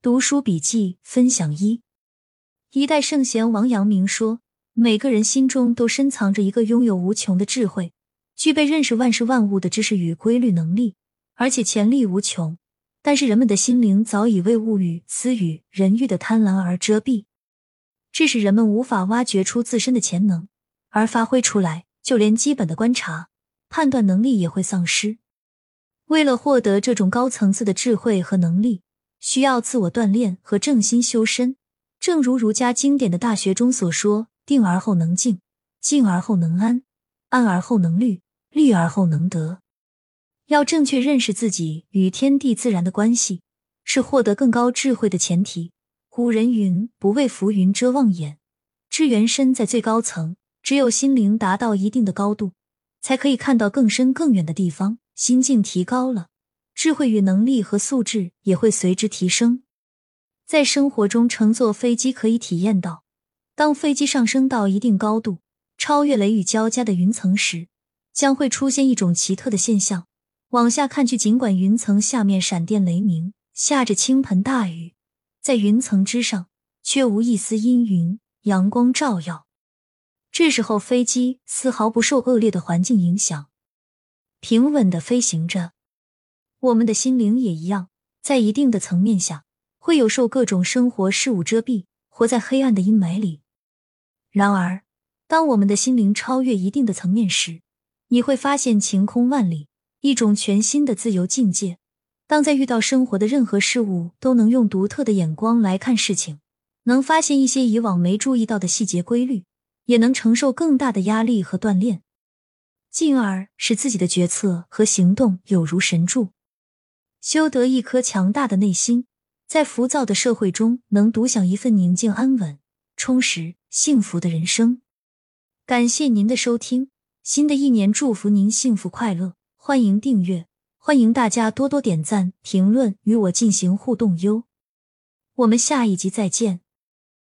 读书笔记分享一：一代圣贤王阳明说，每个人心中都深藏着一个拥有无穷的智慧，具备认识万事万物的知识与规律能力，而且潜力无穷。但是人们的心灵早已为物欲、私欲、人欲的贪婪而遮蔽，致使人们无法挖掘出自身的潜能而发挥出来，就连基本的观察、判断能力也会丧失。为了获得这种高层次的智慧和能力。需要自我锻炼和正心修身，正如儒家经典的《大学》中所说：“定而后能静，静而后能安，安而后能虑，虑而后能得。”要正确认识自己与天地自然的关系，是获得更高智慧的前提。古人云：“不畏浮云遮望眼，知缘身在最高层。”只有心灵达到一定的高度，才可以看到更深更远的地方。心境提高了。智慧与能力和素质也会随之提升。在生活中，乘坐飞机可以体验到，当飞机上升到一定高度，超越雷雨交加的云层时，将会出现一种奇特的现象。往下看去，尽管云层下面闪电雷鸣，下着倾盆大雨，在云层之上却无一丝阴云，阳光照耀。这时候，飞机丝毫不受恶劣的环境影响，平稳的飞行着。我们的心灵也一样，在一定的层面下，会有受各种生活事物遮蔽，活在黑暗的阴霾里。然而，当我们的心灵超越一定的层面时，你会发现晴空万里，一种全新的自由境界。当在遇到生活的任何事物，都能用独特的眼光来看事情，能发现一些以往没注意到的细节规律，也能承受更大的压力和锻炼，进而使自己的决策和行动有如神助。修得一颗强大的内心，在浮躁的社会中，能独享一份宁静、安稳、充实、幸福的人生。感谢您的收听，新的一年祝福您幸福快乐，欢迎订阅，欢迎大家多多点赞、评论，与我进行互动哟。我们下一集再见。